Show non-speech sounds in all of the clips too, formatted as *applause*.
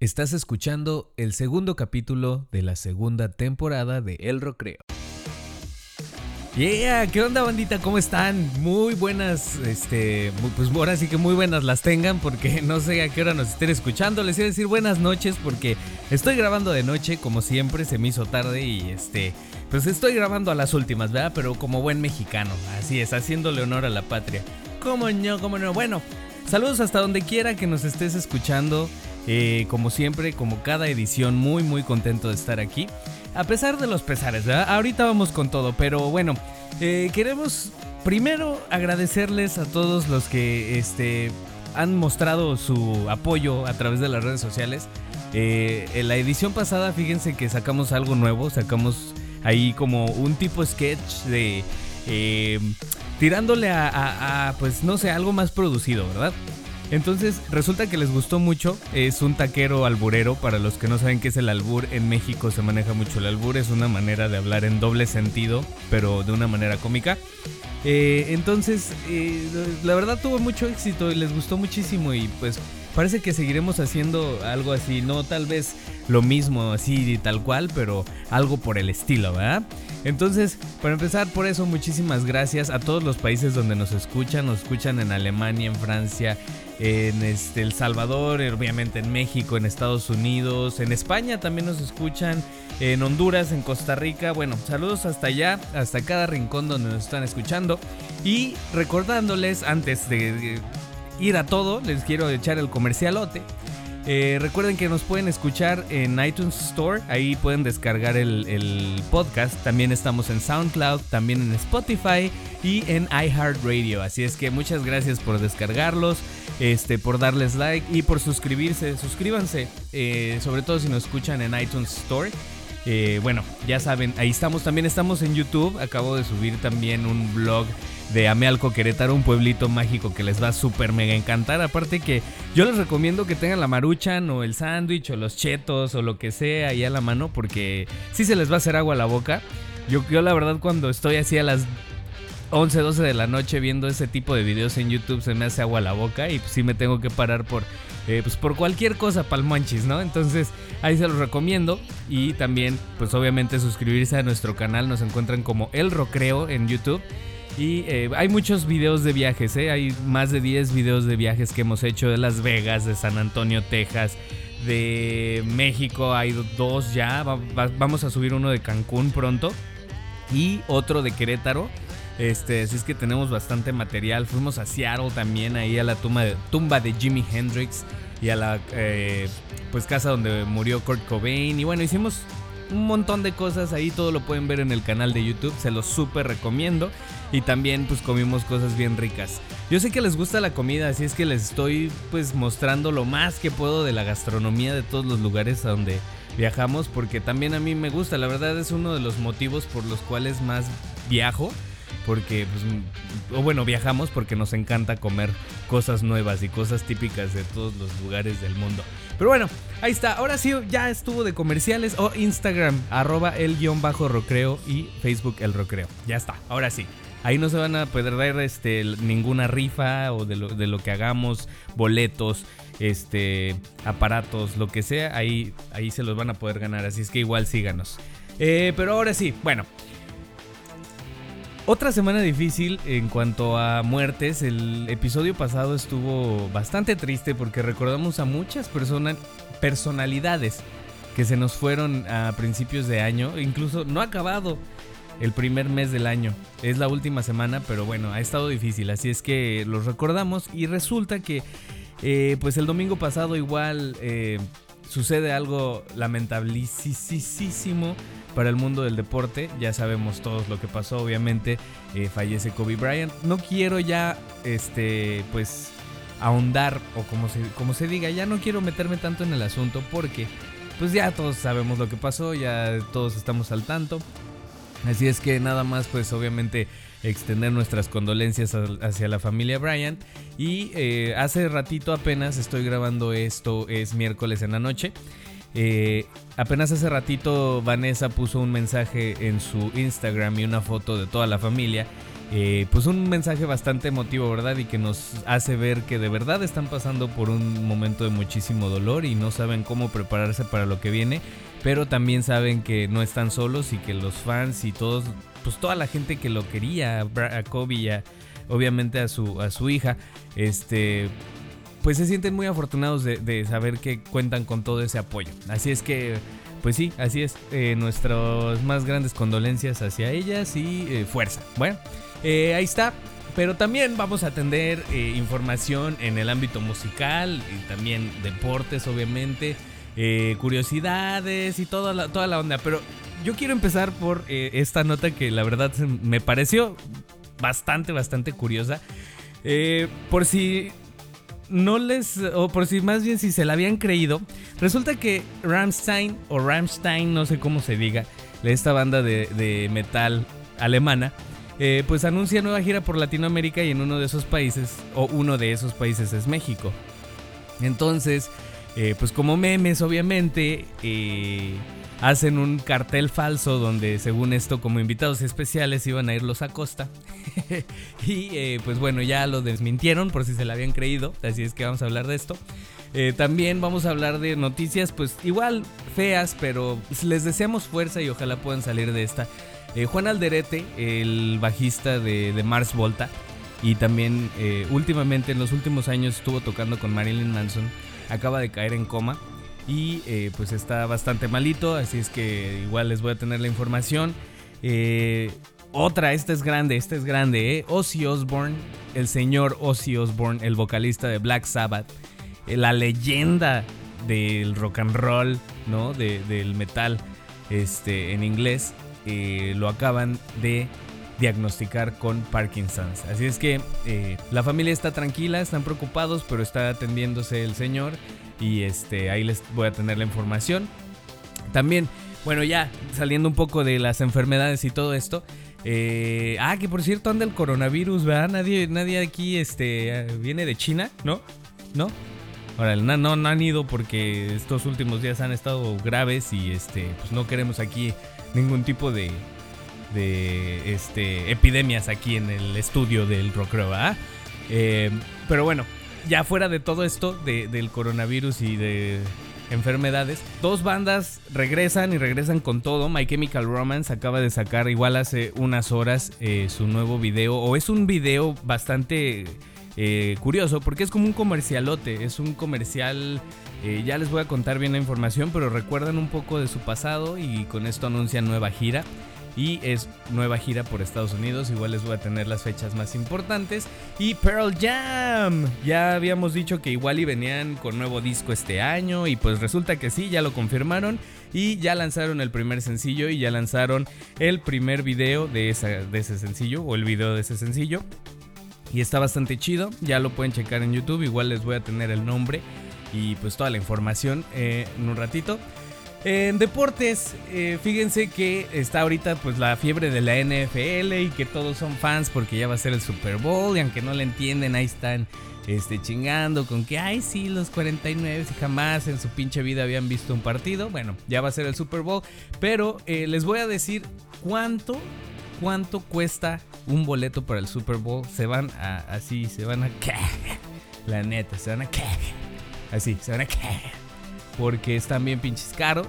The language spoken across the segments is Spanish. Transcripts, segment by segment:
Estás escuchando el segundo capítulo de la segunda temporada de El Rocreo. Yeah, ¿qué onda bandita? ¿Cómo están? Muy buenas, este, pues ahora sí que muy buenas las tengan porque *laughs* no sé a qué hora nos estén escuchando. Les iba a decir buenas noches porque estoy grabando de noche, como siempre, se me hizo tarde y este, pues estoy grabando a las últimas, ¿verdad? Pero como buen mexicano, así es, haciéndole honor a la patria. ¿Cómo no? ¿Cómo no? Bueno, saludos hasta donde quiera que nos estés escuchando. Eh, como siempre, como cada edición, muy muy contento de estar aquí. A pesar de los pesares, ¿verdad? Ahorita vamos con todo, pero bueno, eh, queremos primero agradecerles a todos los que este, han mostrado su apoyo a través de las redes sociales. Eh, en la edición pasada, fíjense que sacamos algo nuevo, sacamos ahí como un tipo sketch de... tirándole a, pues no sé, algo más producido, ¿verdad? Entonces resulta que les gustó mucho. Es un taquero alburero. Para los que no saben qué es el albur, en México se maneja mucho el albur. Es una manera de hablar en doble sentido, pero de una manera cómica. Eh, entonces, eh, la verdad tuvo mucho éxito y les gustó muchísimo y pues parece que seguiremos haciendo algo así, no tal vez lo mismo así tal cual, pero algo por el estilo, ¿verdad? Entonces, para empezar, por eso muchísimas gracias a todos los países donde nos escuchan, nos escuchan en Alemania, en Francia, en este, El Salvador, obviamente en México, en Estados Unidos, en España también nos escuchan, en Honduras, en Costa Rica. Bueno, saludos hasta allá, hasta cada rincón donde nos están escuchando. Y recordándoles, antes de ir a todo, les quiero echar el comercialote. Eh, recuerden que nos pueden escuchar en iTunes Store, ahí pueden descargar el, podcast. También estamos en SoundCloud, también en Spotify y en iHeartRadio. Así es que muchas gracias por descargarlos, este, por darles like y por suscribirse. Suscríbanse, eh, sobre todo si nos escuchan en iTunes Store. Eh, bueno, ya saben, ahí estamos. También estamos en YouTube. Acabo de subir también un blog de Amealco Querétaro, un pueblito mágico que les va a súper mega encantar. Aparte que yo les recomiendo que tengan la maruchan o el sándwich o los chetos o lo que sea ahí a la mano porque sí se les va a hacer agua a la boca. Yo, yo la verdad cuando estoy así a las 11, 12 de la noche viendo ese tipo de videos en YouTube se me hace agua la boca y pues sí me tengo que parar por, eh, pues por cualquier cosa palmanchis, ¿no? Entonces ahí se los recomiendo y también pues obviamente suscribirse a nuestro canal, nos encuentran como El Rocreo en YouTube. Y eh, hay muchos videos de viajes, ¿eh? hay más de 10 videos de viajes que hemos hecho de Las Vegas, de San Antonio, Texas, de México, hay dos ya, vamos a subir uno de Cancún pronto y otro de Querétaro. Este, así es que tenemos bastante material. Fuimos a Seattle también, ahí a la tumba de, tumba de Jimi Hendrix y a la eh, pues casa donde murió Kurt Cobain. Y bueno, hicimos un montón de cosas ahí, todo lo pueden ver en el canal de YouTube, se los súper recomiendo. Y también pues comimos cosas bien ricas. Yo sé que les gusta la comida, así es que les estoy pues mostrando lo más que puedo de la gastronomía de todos los lugares a donde viajamos, porque también a mí me gusta, la verdad es uno de los motivos por los cuales más viajo porque, pues, o bueno, viajamos porque nos encanta comer cosas nuevas y cosas típicas de todos los lugares del mundo. Pero bueno, ahí está. Ahora sí, ya estuvo de comerciales o Instagram, arroba el guion bajo rocreo y Facebook el rocreo. Ya está, ahora sí. Ahí no se van a poder dar este, ninguna rifa o de lo, de lo que hagamos, boletos, este, aparatos, lo que sea. Ahí, ahí se los van a poder ganar. Así es que igual síganos. Eh, pero ahora sí, bueno, otra semana difícil en cuanto a muertes. El episodio pasado estuvo bastante triste porque recordamos a muchas personas, personalidades que se nos fueron a principios de año. Incluso no ha acabado el primer mes del año. Es la última semana, pero bueno, ha estado difícil. Así es que los recordamos y resulta que eh, pues el domingo pasado igual eh, sucede algo lamentabilísimo para el mundo del deporte. Ya sabemos todos lo que pasó, obviamente eh, fallece Kobe Bryant. No quiero ya, este, pues, ahondar o como se, como se diga, ya no quiero meterme tanto en el asunto porque, pues ya todos sabemos lo que pasó, ya todos estamos al tanto. Así es que nada más, pues obviamente extender nuestras condolencias hacia la familia Bryant. Y eh, hace ratito apenas estoy grabando esto, es miércoles en la noche. Eh, apenas hace ratito Vanessa puso un mensaje en su Instagram y una foto de toda la familia eh, pues un mensaje bastante emotivo, ¿verdad? Y que nos hace ver que de verdad están pasando por un momento de muchísimo dolor y no saben cómo prepararse para lo que viene, pero también saben que no están solos y que los fans y todos, pues toda la gente que lo quería, a Kobe y obviamente a su, a su hija, este, pues se sienten muy afortunados de, saber que cuentan con todo ese apoyo. Así es que, pues sí, así es, eh, nuestras más grandes condolencias hacia ellas y eh, fuerza. Bueno. Eh, ahí está. Pero también vamos a atender eh, información en el ámbito musical y también deportes, obviamente, eh, curiosidades y toda la, toda la onda. Pero yo quiero empezar por esta nota que la verdad me pareció bastante, bastante curiosa. por si no les, o por si más bien si se la habían creído, resulta que Ramstein o Ramstein, no sé cómo se diga, esta banda de, de metal alemana, eh, pues anuncia nueva gira por Latinoamérica y en uno de esos países, o uno de esos países es México. Entonces, eh, pues como memes, obviamente, eh, hacen un cartel falso donde, según esto, como invitados especiales iban a ir los Acosta. *laughs* y pues bueno, ya lo desmintieron por si se la habían creído, así es que vamos a hablar de esto. también vamos a hablar de noticias, pues igual feas, pero les deseamos fuerza y ojalá puedan salir de esta. Eh, Juan Alderete, el bajista de, Mars Volta, y también eh, últimamente en los últimos años estuvo tocando con Marilyn Manson, acaba de caer en coma y eh, pues está bastante malito, así es que igual les voy a tener la información. otra, esta es grande, esta es grande, ¿eh? Ozzy Osbourne, el señor Ozzy Osbourne, el vocalista de Black Sabbath, la leyenda del rock and roll, ¿no? del metal este, en inglés eh, lo acaban de diagnosticar con Parkinson's. Así es que eh, la familia está tranquila, están preocupados, pero está atendiéndose el señor y este ahí les voy a tener la información. También, bueno, ya saliendo un poco de las enfermedades y todo esto. Eh, ah, que por cierto anda el coronavirus, ¿verdad? Nadie, nadie aquí este, viene de China, ¿no? ¿No? Ahora, no, no, no han ido porque estos últimos días han estado graves y este, pues no queremos aquí ningún tipo de, de este, epidemias aquí en el estudio del Rockro, eh, pero bueno, ya fuera de todo esto, del coronavirus y de enfermedades, dos bandas regresan y regresan con todo. My Chemical Romance acaba de sacar igual hace unas horas eh, su nuevo video, o es un video bastante eh, curioso porque es como un comercialote, es un comercial ya les voy a contar bien la información, pero recuerdan un poco de su pasado y con esto anuncian nueva gira. Y es nueva gira por Estados Unidos. Igual les voy a tener las fechas más importantes. Y Pearl Jam. Ya habíamos dicho que igual y venían con nuevo disco este año. Y pues resulta que sí, ya lo confirmaron. Y ya lanzaron el primer sencillo. Y ya lanzaron el primer video de, ese sencillo. O el video de ese sencillo. Y está bastante chido. Ya lo pueden checar en YouTube. Igual les voy a tener el nombre y pues toda la información eh, en un ratito. En deportes, eh, fíjense que está ahorita pues la fiebre de la NFL y que todos son fans porque ya va a ser el Super Bowl y aunque no le entienden ahí están este, chingando con que, ay sí, los 49 y jamás en su pinche vida habían visto un partido. Bueno, ya va a ser el Super Bowl, pero eh, les voy a decir cuánto, cuánto cuesta un boleto para el Super Bowl. Se van a, así, se van a... La neta, se van a... Así, se van a. Porque están bien pinches caros.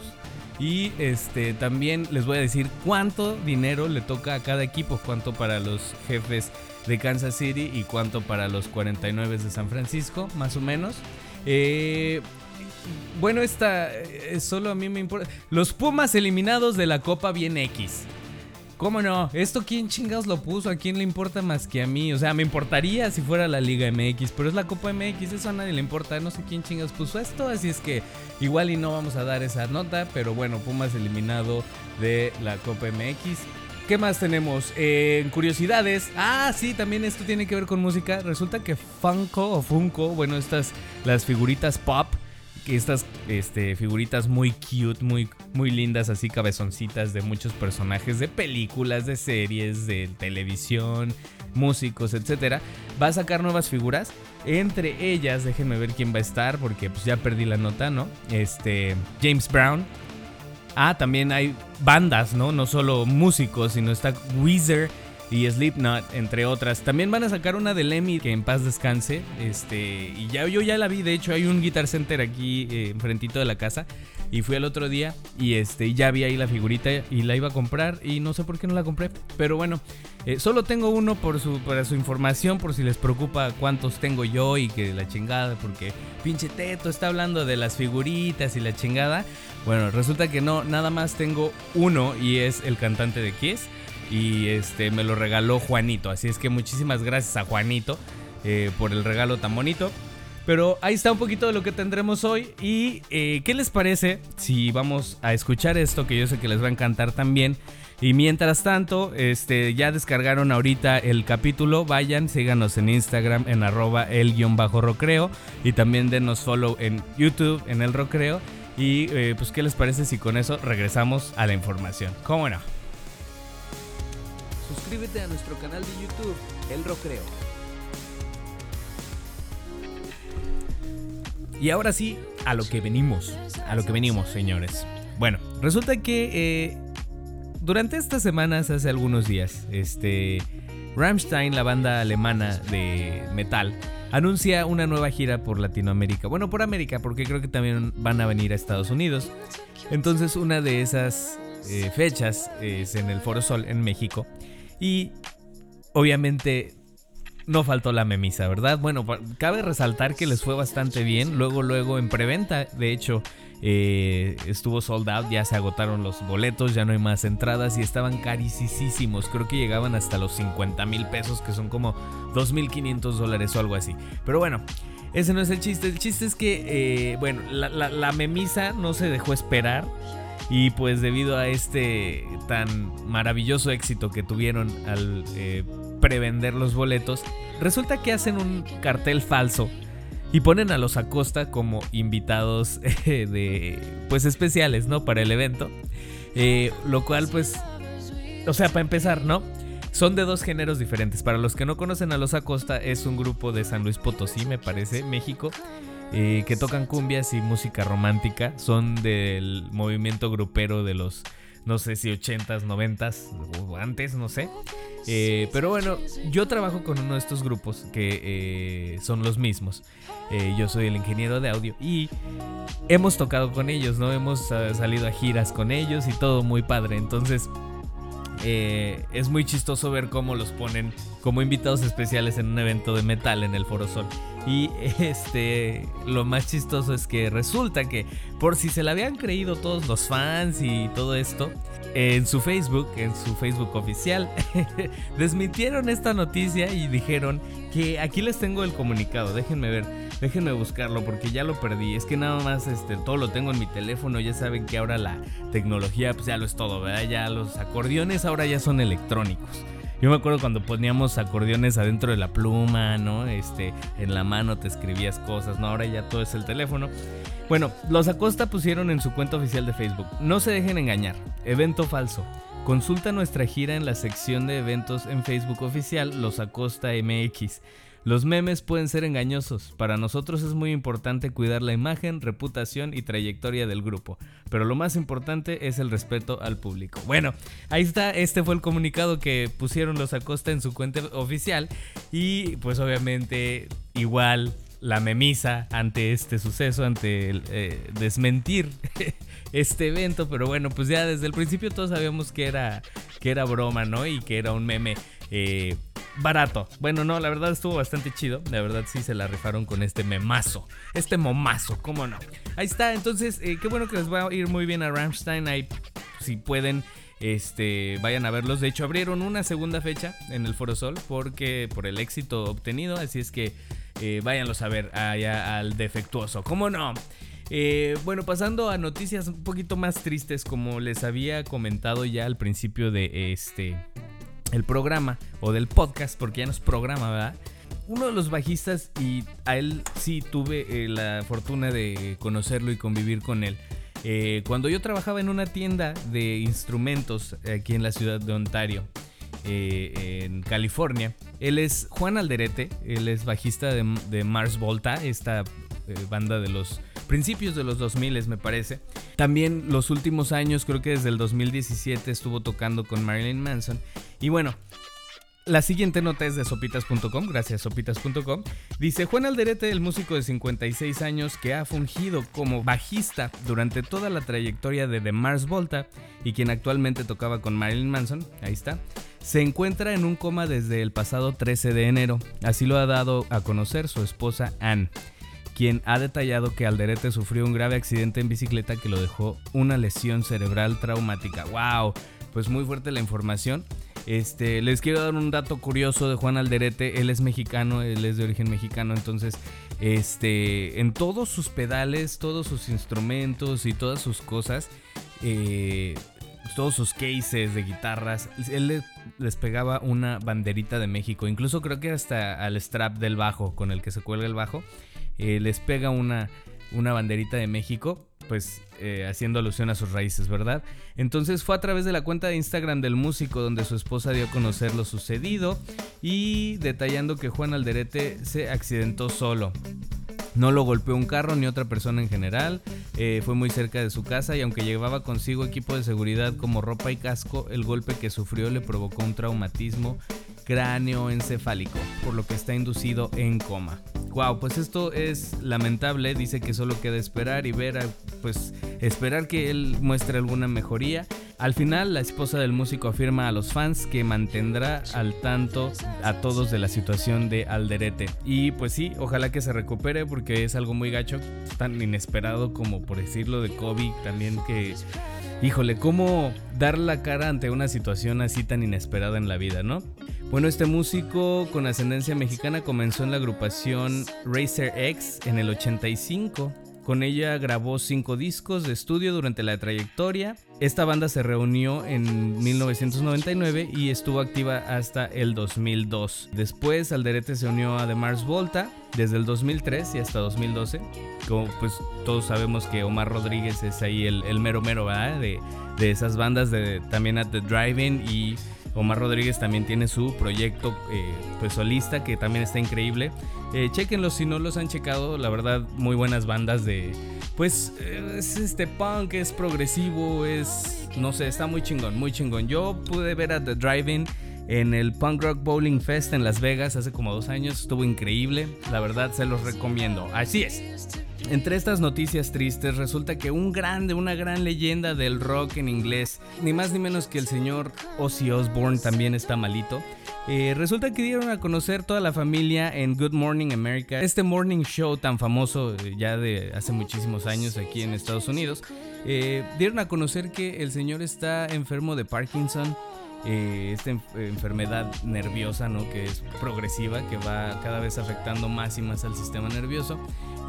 Y este también les voy a decir cuánto dinero le toca a cada equipo, cuánto para los jefes de Kansas City y cuánto para los 49 de San Francisco, más o menos. Eh, bueno, esta eh, solo a mí me importa. Los Pumas eliminados de la Copa Bien X. ¿Cómo no? ¿Esto quién chingados lo puso? ¿A quién le importa más que a mí? O sea, me importaría si fuera la Liga MX, pero es la Copa MX, eso a nadie le importa. No sé quién chingados puso esto, así es que igual y no vamos a dar esa nota, pero bueno, Pumas eliminado de la Copa MX. ¿Qué más tenemos? En curiosidades. Ah, sí, también esto tiene que ver con música. Resulta que Funko o Funko, bueno, estas, las figuritas pop estas este, figuritas muy cute, muy, muy lindas, así cabezoncitas de muchos personajes de películas, de series, de televisión, músicos, etcétera. Va a sacar nuevas figuras. Entre ellas, déjenme ver quién va a estar, porque pues ya perdí la nota, ¿no? Este. James Brown. Ah, también hay bandas, ¿no? No solo músicos, sino está Weezer. Y Slipknot, entre otras. También van a sacar una de Lemmy, que en paz descanse. Este, y ya yo ya la vi, de hecho hay un Guitar Center aquí eh, enfrentito de la casa. Y fui el otro día y este ya vi ahí la figurita y la iba a comprar y no sé por qué no la compré. Pero bueno, eh, solo tengo uno por su, para su información, por si les preocupa cuántos tengo yo y que la chingada, porque pinche Teto está hablando de las figuritas y la chingada. Bueno, resulta que no, nada más tengo uno y es el cantante de Kiss y este me lo regaló Juanito. Así es que muchísimas gracias a Juanito eh, por el regalo tan bonito. Pero ahí está un poquito de lo que tendremos hoy. ¿Y eh, qué les parece si vamos a escuchar esto que yo sé que les va a encantar también? Y mientras tanto, este, ya descargaron ahorita el capítulo, vayan, síganos en Instagram en arroba el guion bajo rocreo y también denos follow en YouTube en el rocreo. Y eh, pues, ¿qué les parece si con eso regresamos a la información? ¿Cómo no? Suscríbete a nuestro canal de YouTube, El Rocreo. Y ahora sí, a lo que venimos, a lo que venimos, señores. Bueno, resulta que eh, durante estas semanas, hace algunos días, este, Rammstein, la banda alemana de metal, anuncia una nueva gira por Latinoamérica. Bueno, por América, porque creo que también van a venir a Estados Unidos. Entonces, una de esas eh, fechas es en el Foro Sol en México. Y obviamente no faltó la memisa, ¿verdad? Bueno, cabe resaltar que les fue bastante bien. Luego, luego en preventa, de hecho, eh, estuvo sold out, ya se agotaron los boletos, ya no hay más entradas y estaban carísimos. Creo que llegaban hasta los 50 mil pesos, que son como 2.500 dólares o algo así. Pero bueno, ese no es el chiste. El chiste es que, eh, bueno, la memisa no se dejó esperar. Y pues debido a este tan maravilloso éxito que tuvieron al eh, prevender los boletos, resulta que hacen un cartel falso y ponen a los Acosta como invitados eh, *laughs* de pues especiales, ¿no? Para el evento. Eh, lo cual pues, o sea, para empezar, ¿no? Son de dos géneros diferentes. Para los que no conocen a los Acosta, es un grupo de San Luis Potosí, me parece, México. Eh, que tocan cumbias y música romántica. Son del movimiento grupero de los, no sé si 80s, 90s o antes, no sé. Eh, pero bueno, yo trabajo con uno de estos grupos que eh, son los mismos. yo soy el ingeniero de audio y hemos tocado con ellos, ¿no? Hemos salido a giras con ellos y todo muy padre. Entonces eh, es muy chistoso ver cómo los ponen como invitados especiales en un evento de metal en el Foro Sol. Y *laughs* este, lo más chistoso es que resulta que por si se la habían creído todos los fans y todo esto, en su Facebook, en su Facebook oficial, *laughs* desmitieron esta noticia y dijeron que aquí les tengo el comunicado, déjenme ver, déjenme buscarlo porque ya lo perdí, es que nada más este, todo lo tengo en mi teléfono, ya saben que ahora la tecnología pues ya lo es todo, ¿verdad? Ya los acordeones ahora ya son electrónicos. Yo me acuerdo cuando poníamos acordeones adentro de la pluma, ¿no? Este, en la mano te escribías cosas, ¿no? Ahora ya todo es el teléfono. Bueno, los Acosta pusieron en su cuenta oficial de Facebook. No se dejen engañar. Evento falso. Consulta nuestra gira en la sección de eventos en Facebook oficial Los Acosta MX. Los memes pueden ser engañosos. Para nosotros es muy importante cuidar la imagen, reputación y trayectoria del grupo. Pero lo más importante es el respeto al público. Bueno, ahí está. Este fue el comunicado que pusieron los Acosta en su cuenta oficial. Y pues obviamente igual la memisa ante este suceso, ante el, eh, desmentir *laughs* este evento, pero bueno, pues ya desde el principio todos sabíamos que era, que era broma, ¿no? Y que era un meme eh, barato. Bueno, no, la verdad estuvo bastante chido. La verdad sí se la rifaron con este memazo. Este momazo, ¿cómo no? Ahí está, entonces, eh, qué bueno que les va a ir muy bien a Ramstein. Ahí, si pueden, este, vayan a verlos. De hecho, abrieron una segunda fecha en el Foro Sol porque por el éxito obtenido. Así es que eh, váyanlos a ver allá al defectuoso. ¿Cómo no? Eh, bueno, pasando a noticias un poquito más tristes, como les había comentado ya al principio de este el programa o del podcast, porque ya no es programa, ¿verdad? Uno de los bajistas, y a él sí tuve eh, la fortuna de conocerlo y convivir con él. Eh, cuando yo trabajaba en una tienda de instrumentos aquí en la ciudad de Ontario, eh, en California, él es Juan Alderete, él es bajista de, Mars Volta, esta banda de los principios de los 2000 me parece. También los últimos años, creo que desde el 2017 estuvo tocando con Marilyn Manson. Y bueno, La siguiente nota es de sopitas.com, gracias sopitas.com. Dice Juan Alderete, el músico de 56 años que ha fungido como bajista durante toda la trayectoria de The Mars Volta y quien actualmente tocaba con Marilyn Manson, ahí está, se encuentra en un coma desde el pasado 13 de enero. Así lo ha dado a conocer su esposa Anne, quien ha detallado que Alderete sufrió un grave accidente en bicicleta que lo dejó una lesión cerebral traumática. ¡Wow! Pues muy fuerte la información. Este, les quiero dar un dato curioso de Juan Alderete. Él es mexicano, él es de origen mexicano, entonces, este, en todos sus pedales, todos sus instrumentos y todas sus cosas, eh, todos sus cases de guitarras, él les pegaba una banderita de México. Incluso creo que hasta al strap del bajo, con el que se cuelga el bajo, eh, les pega una, una banderita de México pues eh, haciendo alusión a sus raíces, ¿verdad? Entonces fue a través de la cuenta de Instagram del músico donde su esposa dio a conocer lo sucedido y detallando que Juan Alderete se accidentó solo. No lo golpeó un carro ni otra persona en general, eh, fue muy cerca de su casa y aunque llevaba consigo equipo de seguridad como ropa y casco, el golpe que sufrió le provocó un traumatismo cráneo encefálico, por lo que está inducido en coma. Wow, pues esto es lamentable, dice que solo queda esperar y ver, pues esperar que él muestre alguna mejoría. Al final, la esposa del músico afirma a los fans que mantendrá al tanto a todos de la situación de Alderete. Y pues sí, ojalá que se recupere porque es algo muy gacho, tan inesperado como por decirlo de Kobe, también que híjole, ¿cómo dar la cara ante una situación así tan inesperada en la vida, no? Bueno, este músico con ascendencia mexicana comenzó en la agrupación Racer X en el 85. Con ella grabó cinco discos de estudio durante la trayectoria. Esta banda se reunió en 1999 y estuvo activa hasta el 2002. Después Alderete se unió a The Mars Volta desde el 2003 y hasta 2012. Como pues todos sabemos que Omar Rodríguez es ahí el, mero mero De, de esas bandas de también at the Driving y Omar Rodríguez también tiene su proyecto eh, pues solista que también está increíble. Eh, chequenlo si no los han checado, la verdad muy buenas bandas de pues es este punk, es progresivo, es no sé, está muy chingón, muy chingón. Yo pude ver a The Driving en el Punk Rock Bowling Fest en Las Vegas hace como dos años, estuvo increíble, la verdad se los recomiendo. Así es. Entre estas noticias tristes resulta que un grande, una gran leyenda del rock en inglés, ni más ni menos que el señor Ozzy Osbourne también está malito. Eh, resulta que dieron a conocer toda la familia en Good Morning America, este morning show tan famoso eh, ya de hace muchísimos años aquí en Estados Unidos. Eh, dieron a conocer que el señor está enfermo de Parkinson. esta enfermedad nerviosa, ¿no? Que es progresiva, que va cada vez afectando más y más al sistema nervioso.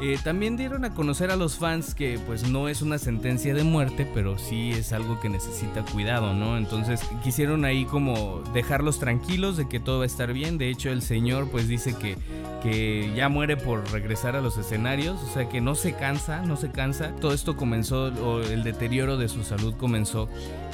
Eh, también dieron a conocer a los fans que pues no es una sentencia de muerte, pero sí es algo que necesita cuidado, ¿no? Entonces quisieron ahí como dejarlos tranquilos de que todo va a estar bien. De hecho el señor pues dice que, que ya muere por regresar a los escenarios, o sea que no se cansa, no se cansa. Todo esto comenzó, o el deterioro de su salud comenzó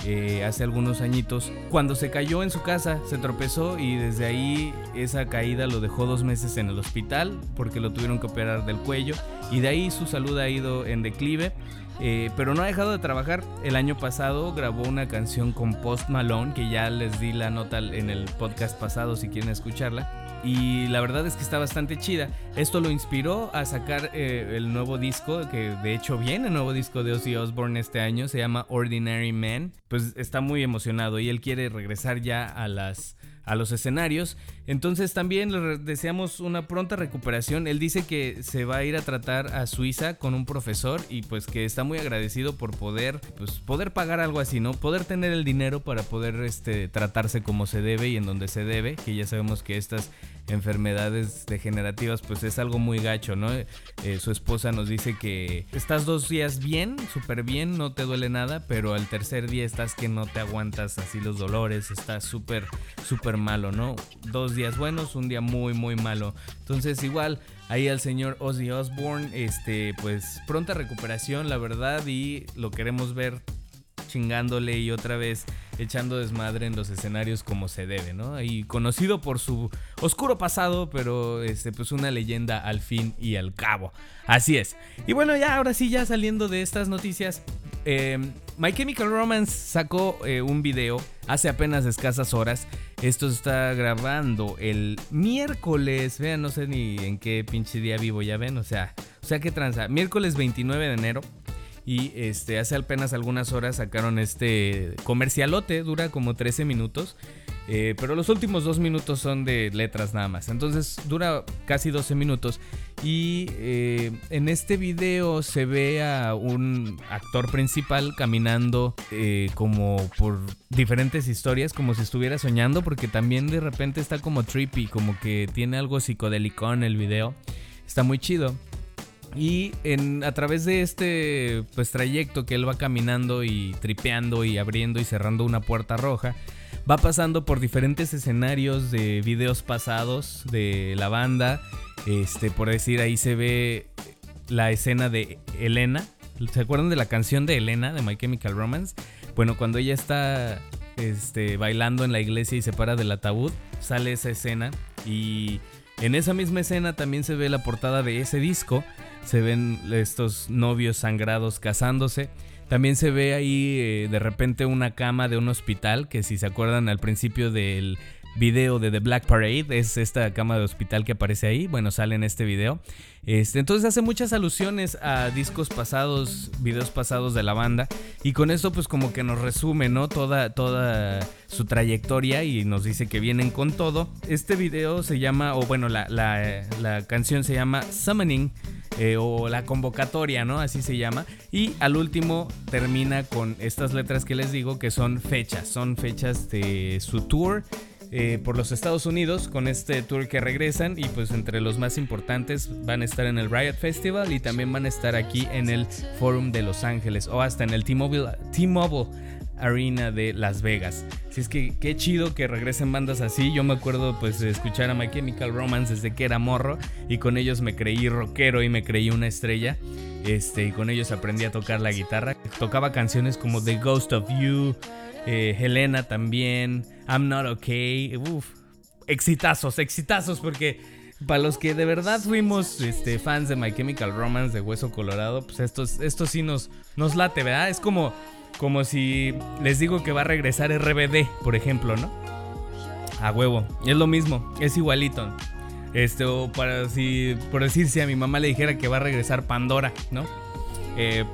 eh, hace algunos añitos. Cuando se cayó en su casa, se tropezó y desde ahí esa caída lo dejó dos meses en el hospital porque lo tuvieron que operar del cuello y de ahí su salud ha ido en declive. Eh, pero no ha dejado de trabajar. El año pasado grabó una canción con Post Malone, que ya les di la nota en el podcast pasado si quieren escucharla. Y la verdad es que está bastante chida. Esto lo inspiró a sacar eh, el nuevo disco, que de hecho viene el nuevo disco de Ozzy Osbourne este año, se llama Ordinary Man. Pues está muy emocionado y él quiere regresar ya a las a los escenarios. Entonces también le deseamos una pronta recuperación. Él dice que se va a ir a tratar a Suiza con un profesor y pues que está muy agradecido por poder pues poder pagar algo así, ¿no? Poder tener el dinero para poder este tratarse como se debe y en donde se debe, que ya sabemos que estas enfermedades degenerativas pues es algo muy gacho, ¿no? Eh, su esposa nos dice que estás dos días bien, súper bien, no te duele nada, pero al tercer día estás que no te aguantas así los dolores, estás súper, súper malo, ¿no? Dos días buenos, un día muy, muy malo. Entonces igual ahí al señor Ozzy Osbourne, este, pues pronta recuperación, la verdad, y lo queremos ver chingándole y otra vez echando desmadre en los escenarios como se debe, ¿no? Y conocido por su oscuro pasado, pero este, pues una leyenda al fin y al cabo. Así es. Y bueno, ya ahora sí, ya saliendo de estas noticias, eh, My Chemical Romance sacó eh, un video hace apenas escasas horas Esto se está grabando el miércoles. Vean, no sé ni en qué pinche día vivo, ya ven. O sea, o sea, qué tranza. Miércoles 29 de enero. Y este, hace apenas algunas horas sacaron este comercialote, dura como 13 minutos. Eh, pero los últimos dos minutos son de letras nada más. Entonces dura casi 12 minutos. Y eh, en este video se ve a un actor principal caminando eh, como por diferentes historias, como si estuviera soñando, porque también de repente está como trippy, como que tiene algo psicodélico en el video. Está muy chido. Y en, a través de este pues, trayecto que él va caminando y tripeando y abriendo y cerrando una puerta roja, va pasando por diferentes escenarios de videos pasados de la banda. Este, por decir, ahí se ve la escena de Elena. ¿Se acuerdan de la canción de Elena de My Chemical Romance? Bueno, cuando ella está este, bailando en la iglesia y se para del ataúd, sale esa escena y en esa misma escena también se ve la portada de ese disco se ven estos novios sangrados casándose. También se ve ahí eh, de repente una cama de un hospital, que si se acuerdan al principio del video de The Black Parade, es esta cama de hospital que aparece ahí, bueno, sale en este video. Este, entonces hace muchas alusiones a discos pasados, videos pasados de la banda, y con esto pues como que nos resume, ¿no? Toda, toda su trayectoria y nos dice que vienen con todo. Este video se llama, o bueno, la, la canción se llama Summoning. Eh, o la convocatoria, ¿no? Así se llama. Y al último termina con estas letras que les digo que son fechas, son fechas de su tour. Eh, por los Estados Unidos con este tour que regresan y pues entre los más importantes van a estar en el Riot Festival y también van a estar aquí en el Forum de Los Ángeles o hasta en el T-Mobile Arena de Las Vegas. Si es que qué chido que regresen bandas así. Yo me acuerdo pues de escuchar a My Chemical Romance desde que era morro y con ellos me creí rockero y me creí una estrella. Este, y con ellos aprendí a tocar la guitarra. Tocaba canciones como The Ghost of You, eh, Helena también, I'm Not Okay. Uf, exitazos, exitazos porque para los que de verdad fuimos este, fans de My Chemical Romance de Hueso Colorado, pues esto, esto sí nos, nos late, ¿verdad? Es como como si les digo que va a regresar RBD, por ejemplo, ¿no? A huevo. Es lo mismo, es igualito. Este, o para si, por decir, si a mi mamá le dijera que va a regresar Pandora, ¿no? Eh,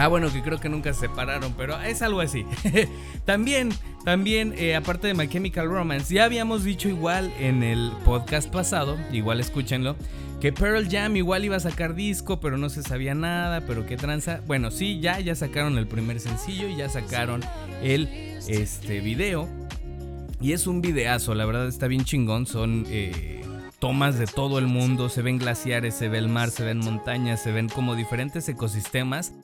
ah, bueno, que creo que nunca se separaron, pero es algo así. *laughs* también, también, eh, aparte de My Chemical Romance, ya habíamos dicho igual en el podcast pasado, igual escúchenlo, que Pearl Jam igual iba a sacar disco, pero no se sabía nada, pero qué tranza. Bueno, sí, ya, ya sacaron el primer sencillo y ya sacaron el este, video. Y es un videazo, la verdad está bien chingón. Son eh, tomas de todo el mundo, se ven glaciares, se ve el mar, se ven montañas, se ven como diferentes ecosistemas.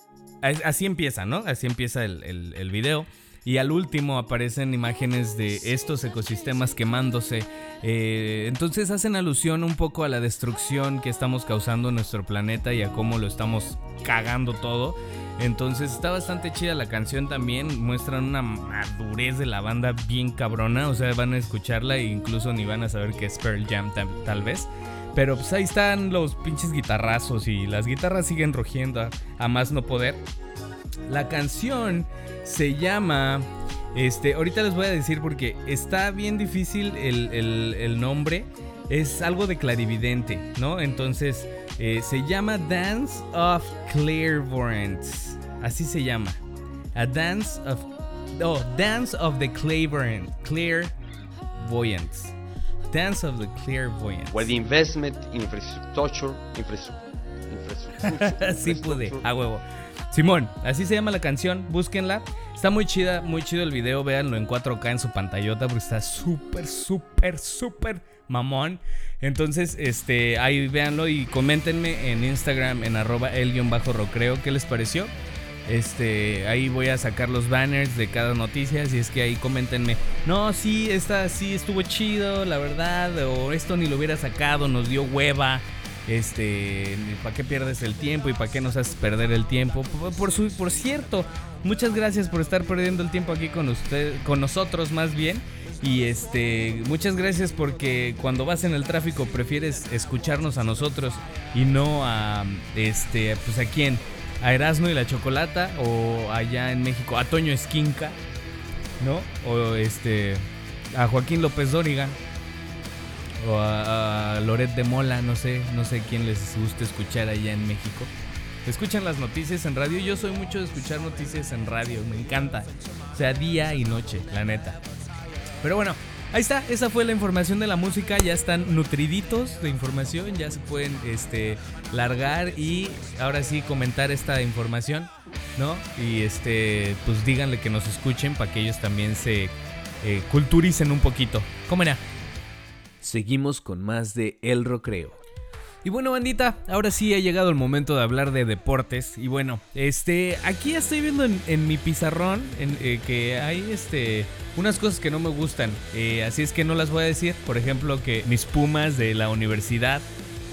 Así empieza, ¿no? Así empieza el, el, video y al último aparecen imágenes de estos ecosistemas quemándose. Eh, entonces hacen alusión un poco a la destrucción que estamos causando en nuestro planeta y a cómo lo estamos cagando todo. Entonces está bastante chida la canción también. Muestran una madurez de la banda bien cabrona. O sea, van a escucharla e incluso ni van a saber que es Pearl Jam tal, vez. Pero pues ahí están los pinches guitarrazos y las guitarras siguen rugiendo a más no poder. La canción se llama. Este, ahorita les voy a decir porque está bien difícil el, nombre. Es algo de clarividente, ¿no? Entonces, eh, se llama Dance of Clairvoyance. Así se llama. A Dance of. Oh, Dance of the Clairvoyance. Clairvoyance. Dance of the Clairvoyance. Where the investment in infrastructure. infrastructure. *laughs* sí pude, a huevo. Simón, así se llama la canción, búsquenla. Está muy chida, muy chido el video, véanlo en 4K en su pantallota porque está súper, súper, súper mamón. Entonces, este, ahí véanlo y coméntenme en Instagram en arroba el-rocreo qué les pareció. Este, ahí voy a sacar los banners de cada noticia. Así es que ahí coméntenme. No, sí, esta sí estuvo chido, la verdad. O esto ni lo hubiera sacado, nos dio hueva. Este, ¿para qué pierdes el tiempo y para qué nos haces perder el tiempo? Por, su, por cierto, muchas gracias por estar perdiendo el tiempo aquí con usted, con nosotros más bien. Y este, muchas gracias porque cuando vas en el tráfico prefieres escucharnos a nosotros y no a este, pues a quién, a Erasmo y la Chocolata o allá en México a Toño Esquinca, ¿no? O este a Joaquín López Dóriga o a, a Loret de Mola, no sé, no sé quién les gusta escuchar allá en México. Escuchan las noticias en radio. Yo soy mucho de escuchar noticias en radio, me encanta. O sea, día y noche, la neta. Pero bueno, ahí está, esa fue la información de la música. Ya están nutriditos de información, ya se pueden este, largar y ahora sí comentar esta información, ¿no? Y este, pues díganle que nos escuchen para que ellos también se eh, culturicen un poquito. ¿Cómo era? Seguimos con más de El Rocreo. Y bueno, bandita, ahora sí ha llegado el momento de hablar de deportes. Y bueno, este, aquí estoy viendo en, mi pizarrón en, eh, que hay este, unas cosas que no me gustan. Eh, así es que no las voy a decir. Por ejemplo, que mis Pumas de la Universidad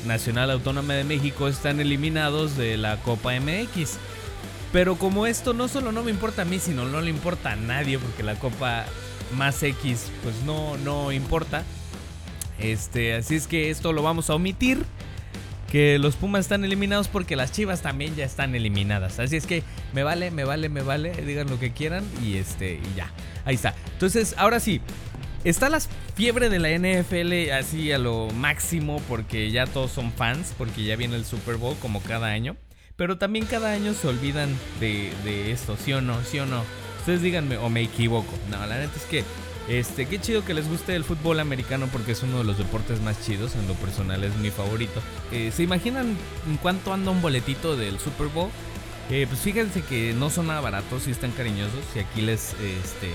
Nacional Autónoma de México están eliminados de la Copa MX. Pero como esto no solo no me importa a mí, sino no le importa a nadie, porque la Copa más X pues no, no importa. Este, así es que esto lo vamos a omitir que los Pumas están eliminados porque las Chivas también ya están eliminadas. Así es que me vale, me vale, me vale, digan lo que quieran y este y ya. Ahí está. Entonces, ahora sí, está la fiebre de la NFL así a lo máximo porque ya todos son fans, porque ya viene el Super Bowl como cada año. Pero también cada año se olvidan de, de esto, ¿sí o no? ¿Sí o no? Ustedes díganme o me equivoco. No, la neta es que este, qué chido que les guste el fútbol americano porque es uno de los deportes más chidos, en lo personal es mi favorito. Eh, ¿Se imaginan en cuánto anda un boletito del Super Bowl? Eh, pues fíjense que no son nada baratos y están cariñosos y aquí les, este,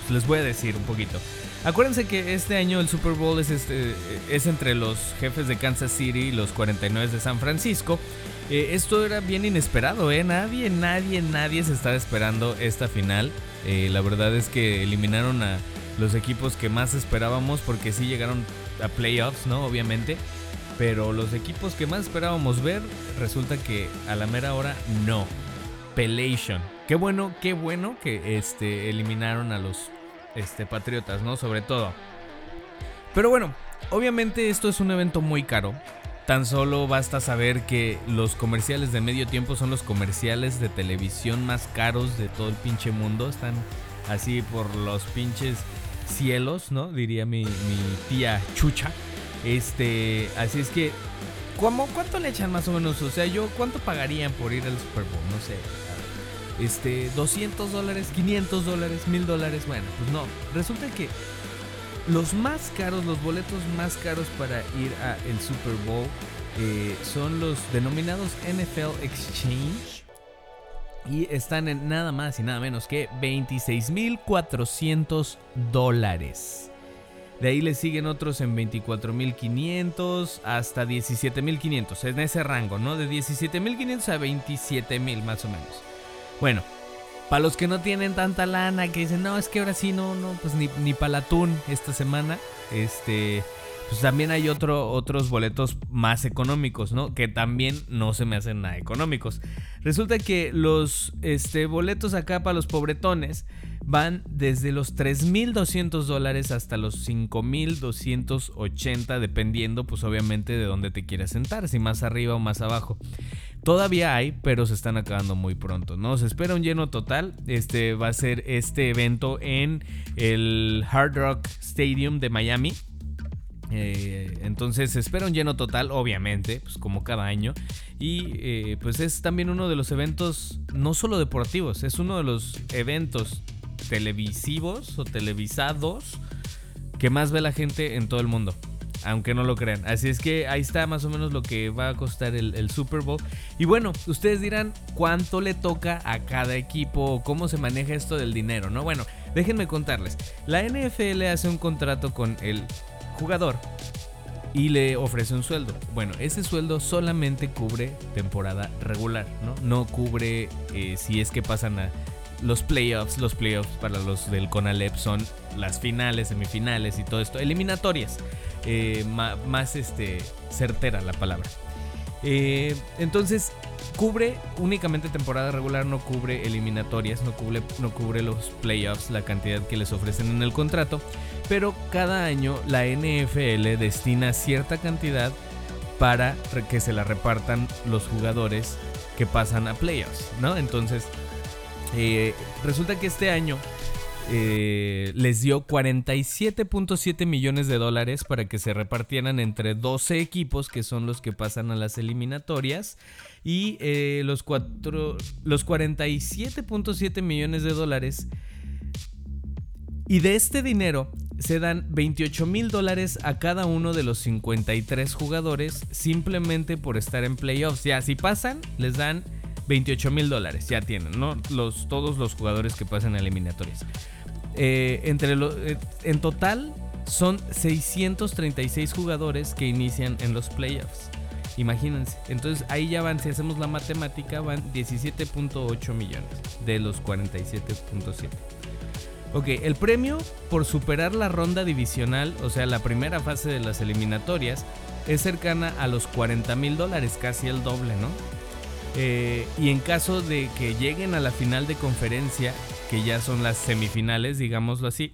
pues les voy a decir un poquito. Acuérdense que este año el Super Bowl es, este, es entre los jefes de Kansas City y los 49 de San Francisco. Eh, esto era bien inesperado, ¿eh? Nadie, nadie, nadie se estaba esperando esta final. Eh, la verdad es que eliminaron a los equipos que más esperábamos porque sí llegaron a playoffs, ¿no? Obviamente. Pero los equipos que más esperábamos ver, resulta que a la mera hora no. Pelation. Qué bueno, qué bueno que este, eliminaron a los este, Patriotas, ¿no? Sobre todo. Pero bueno, obviamente esto es un evento muy caro. Tan solo basta saber que los comerciales de medio tiempo son los comerciales de televisión más caros de todo el pinche mundo. Están así por los pinches cielos, ¿no? Diría mi, tía Chucha. Este, así es que, ¿cómo, ¿cuánto le echan más o menos? O sea, yo, ¿cuánto pagarían por ir al Super Bowl? No sé. Este, 200 dólares, 500 dólares, 1000 dólares. Bueno, pues no. Resulta que los más caros, los boletos más caros para ir a el Super Bowl eh, son los denominados NFL Exchange. Y están en nada más y nada menos que 26.400 dólares. De ahí le siguen otros en 24.500 hasta 17.500. En ese rango, ¿no? De 17.500 a 27.000 más o menos. Bueno, para los que no tienen tanta lana, que dicen, no, es que ahora sí, no, no, pues ni, ni para atún esta semana, este, pues también hay otro, otros boletos más económicos, ¿no? Que también no se me hacen nada económicos. Resulta que los este, boletos acá para los pobretones van desde los 3.200 dólares hasta los 5.280, dependiendo pues obviamente de dónde te quieras sentar, si más arriba o más abajo. Todavía hay, pero se están acabando muy pronto, ¿no? Se espera un lleno total. Este va a ser este evento en el Hard Rock Stadium de Miami. Eh, entonces se espera un lleno total, obviamente, pues como cada año. Y eh, pues es también uno de los eventos, no solo deportivos, es uno de los eventos televisivos o televisados que más ve la gente en todo el mundo aunque no lo crean. Así es que ahí está más o menos lo que va a costar el, Super Bowl. Y bueno, ustedes dirán cuánto le toca a cada equipo, cómo se maneja esto del dinero, ¿no? Bueno, déjenme contarles. La NFL hace un contrato con el jugador y le ofrece un sueldo. Bueno, ese sueldo solamente cubre temporada regular, ¿no? No cubre eh, si es que pasan a los playoffs. Los playoffs para los del CONALEP son las finales, semifinales y todo esto. Eliminatorias. Eh, más, este, certera la palabra. Eh, entonces, cubre únicamente temporada regular, no cubre eliminatorias, no cubre, no cubre los playoffs, la cantidad que les ofrecen en el contrato. Pero cada año la NFL destina cierta cantidad para que se la repartan los jugadores que pasan a playoffs, ¿no? Entonces, eh, resulta que este año eh, les dio 47.7 millones de dólares para que se repartieran entre 12 equipos que son los que pasan a las eliminatorias y eh, los, los 47.7 millones de dólares y de este dinero se dan 28 mil dólares a cada uno de los 53 jugadores simplemente por estar en playoffs. Ya, si pasan, les dan 28 mil dólares. Ya tienen, ¿no? Los, todos los jugadores que pasan a eliminatorias. Eh, entre eh, en total son 636 jugadores que inician en los playoffs. Imagínense. Entonces ahí ya van, si hacemos la matemática, van 17.8 millones de los 47.7. Ok, el premio por superar la ronda divisional, o sea, la primera fase de las eliminatorias, es cercana a los 40 mil dólares, casi el doble, ¿no? Eh, y en caso de que lleguen a la final de conferencia, que ya son las semifinales, digámoslo así,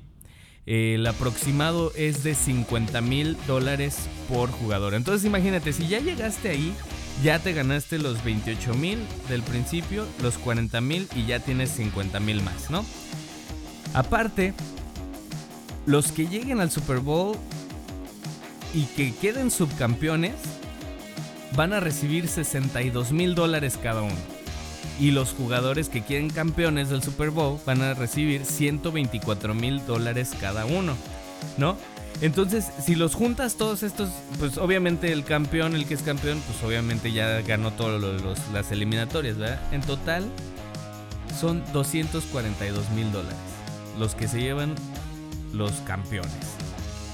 eh, el aproximado es de 50 mil dólares por jugador. Entonces imagínate, si ya llegaste ahí, ya te ganaste los 28 mil del principio, los 40 mil y ya tienes 50 mil más, ¿no? Aparte, los que lleguen al Super Bowl y que queden subcampeones van a recibir 62 mil dólares cada uno. Y los jugadores que queden campeones del Super Bowl van a recibir 124 mil dólares cada uno, ¿no? Entonces, si los juntas todos estos, pues obviamente el campeón, el que es campeón, pues obviamente ya ganó todas las eliminatorias, ¿verdad? En total son 242 mil dólares los que se llevan los campeones.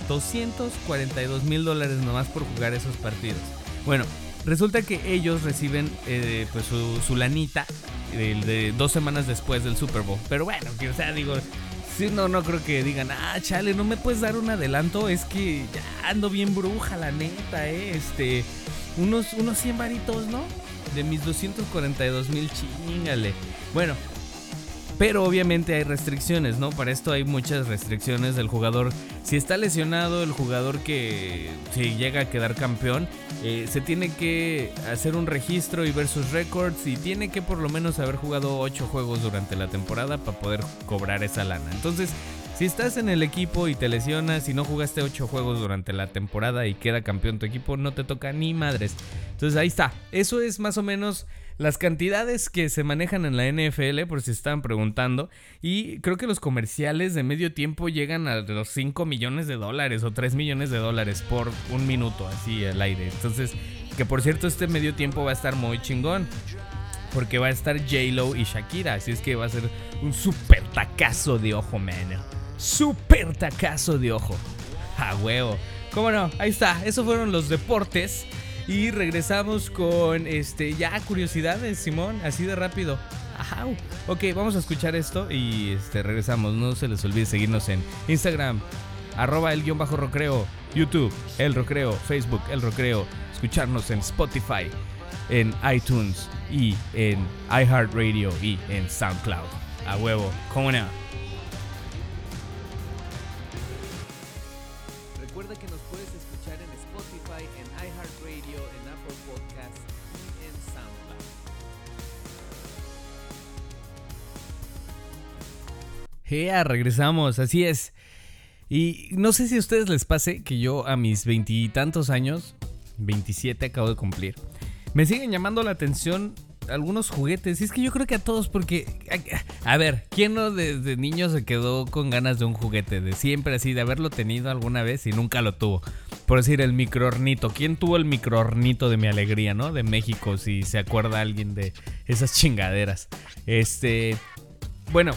242 mil dólares nomás por jugar esos partidos. Bueno, resulta que ellos reciben eh, pues su, lanita de, dos semanas después del Super Bowl. Pero bueno, que, o sea, digo, no, no creo que digan, ah, chale, no me puedes dar un adelanto. Es que ya ando bien bruja, la neta, eh. Este, unos, unos 100 varitos, ¿no? De mis 242 mil, chingale. Bueno, pero obviamente hay restricciones, ¿no? Para esto hay muchas restricciones del jugador. Si está lesionado, el jugador que llega a quedar campeón, eh, se tiene que hacer un registro y ver sus récords y tiene que por lo menos haber jugado 8 juegos durante la temporada para poder cobrar esa lana. Entonces, si estás en el equipo y te lesionas y no jugaste 8 juegos durante la temporada y queda campeón tu equipo, no te toca ni madres. Entonces ahí está. Eso es más o menos las cantidades que se manejan en la NFL, por si estaban preguntando, y creo que los comerciales de medio tiempo llegan a los 5 millones de dólares o 3 millones de dólares por un minuto, así al aire. Entonces, que por cierto, este medio tiempo va a estar muy chingón. Porque va a estar J-Lo y Shakira. Así es que va a ser un super tacazo de ojo, man. Super tacazo de ojo. A huevo. ¿Cómo no? Ahí está. Esos fueron los deportes. Y regresamos con este ya curiosidades, Simón, así de rápido. Ajá. Ok, vamos a escuchar esto y este, regresamos. No se les olvide seguirnos en Instagram, arroba el guion bajo rocreo, YouTube, el rocreo, Facebook, el rocreo, escucharnos en Spotify, en iTunes y en iHeartRadio y en SoundCloud. A huevo, ¿cómo no? Regresamos, así es. Y no sé si a ustedes les pase que yo a mis veintitantos años, 27 acabo de cumplir, me siguen llamando la atención algunos juguetes. Y es que yo creo que a todos, porque, a, ver, ¿quién no desde niño se quedó con ganas de un juguete? De siempre así, de haberlo tenido alguna vez y nunca lo tuvo. Por decir, el microornito. ¿Quién tuvo el microornito de mi alegría, no? De México, si se acuerda alguien de esas chingaderas. Este. Bueno,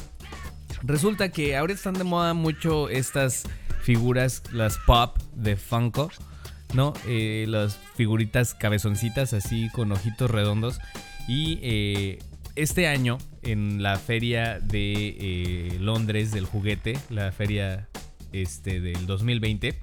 Resulta que ahora están de moda mucho estas figuras, las pop de Funko, ¿no? Eh, las figuritas cabezoncitas así con ojitos redondos. Y eh, este año, en la feria de eh, Londres del juguete, la feria este, del 2020,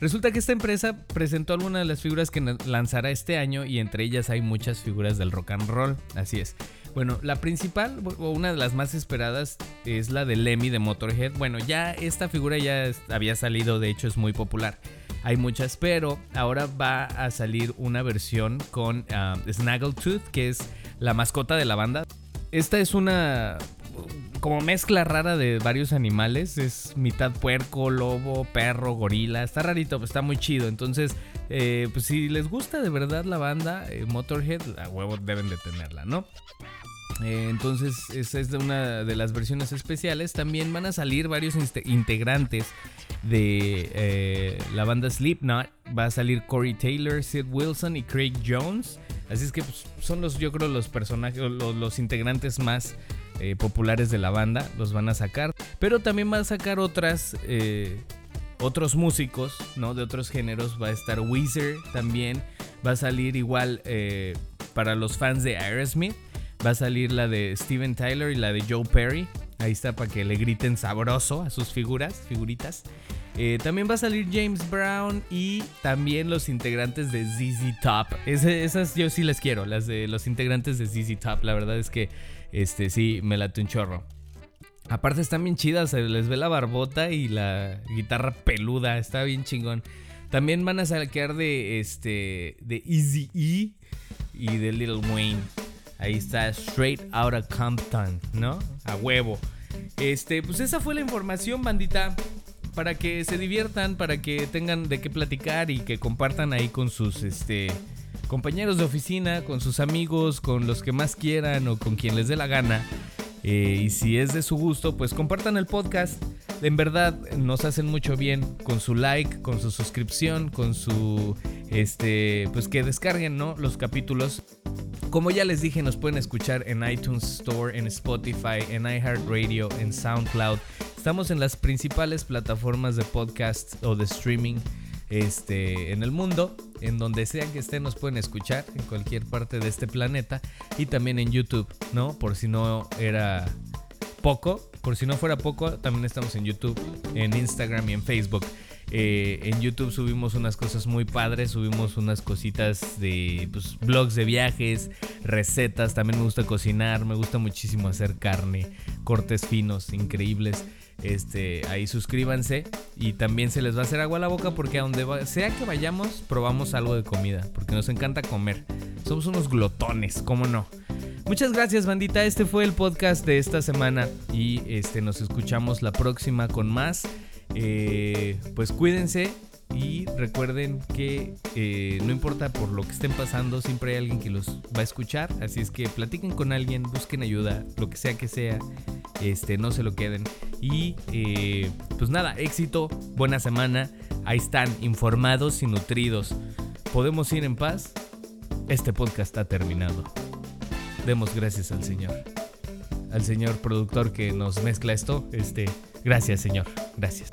resulta que esta empresa presentó algunas de las figuras que lanzará este año y entre ellas hay muchas figuras del rock and roll. Así es. Bueno, la principal o una de las más esperadas es la de Lemmy de Motorhead. Bueno, ya esta figura ya había salido, de hecho es muy popular. Hay muchas, pero ahora va a salir una versión con uh, Snaggletooth, que es la mascota de la banda. Esta es una como mezcla rara de varios animales. Es mitad puerco, lobo, perro, gorila. Está rarito, está muy chido. Entonces, eh, pues si les gusta de verdad la banda, eh, Motorhead, a huevo deben de tenerla, ¿no? Eh, entonces, esa es de una de las versiones especiales. También van a salir varios integrantes de la banda Slipknot. Va a salir Corey Taylor, Sid Wilson y Craig Jones. Así es que pues, son los, yo creo, los personajes, los integrantes más eh, populares de la banda, los van a sacar. Pero también van a sacar otras, eh, otros músicos, ¿no? De otros géneros. Va a estar Weezer también. Va a salir igual eh, para los fans de Aerosmith. Va a salir la de Steven Tyler y la de Joe Perry. Ahí está para que le griten sabroso a sus figuras, figuritas. también va a salir James Brown y también los integrantes de ZZ Top. esas yo sí les quiero, las de los integrantes de ZZ Top. La verdad es que este sí, me late un chorro. Aparte están bien chidas, se les ve la barbota y la guitarra peluda, está bien chingón. También van a saquear de este de Easy E y de Little Wayne. Ahí está Straight Outta Compton, ¿no? A huevo. Este, pues esa fue la información, bandita, para que se diviertan, para que tengan de qué platicar y que compartan ahí con sus este compañeros de oficina, con sus amigos, con los que más quieran o con quien les dé la gana. Eh, y si es de su gusto, pues compartan el podcast. En verdad nos hacen mucho bien con su like, con su suscripción, con su este, pues que descarguen, ¿no? Los capítulos. Como ya les dije, nos pueden escuchar en iTunes Store, en Spotify, en iHeartRadio, en SoundCloud. Estamos en las principales plataformas de podcast o de streaming este, en el mundo. En donde sea que estén nos pueden escuchar en cualquier parte de este planeta y también en YouTube, ¿no? Por si no era poco, por si no fuera poco, también estamos en YouTube, en Instagram y en Facebook. Eh, en YouTube subimos unas cosas muy padres, subimos unas cositas de pues, blogs de viajes, recetas, también me gusta cocinar, me gusta muchísimo hacer carne, cortes finos, increíbles. Este, ahí suscríbanse y también se les va a hacer agua a la boca porque a donde sea que vayamos probamos algo de comida, porque nos encanta comer. Somos unos glotones, ¿cómo no? Muchas gracias, bandita. Este fue el podcast de esta semana y este nos escuchamos la próxima con más. Eh, pues cuídense y recuerden que eh, no importa por lo que estén pasando, siempre hay alguien que los va a escuchar. Así es que platiquen con alguien, busquen ayuda, lo que sea que sea. Este, no se lo queden. Y eh, pues nada, éxito, buena semana. Ahí están, informados y nutridos. ¿Podemos ir en paz? Este podcast está terminado. Demos gracias al Señor. Al señor productor que nos mezcla esto. Este, gracias, Señor. Gracias.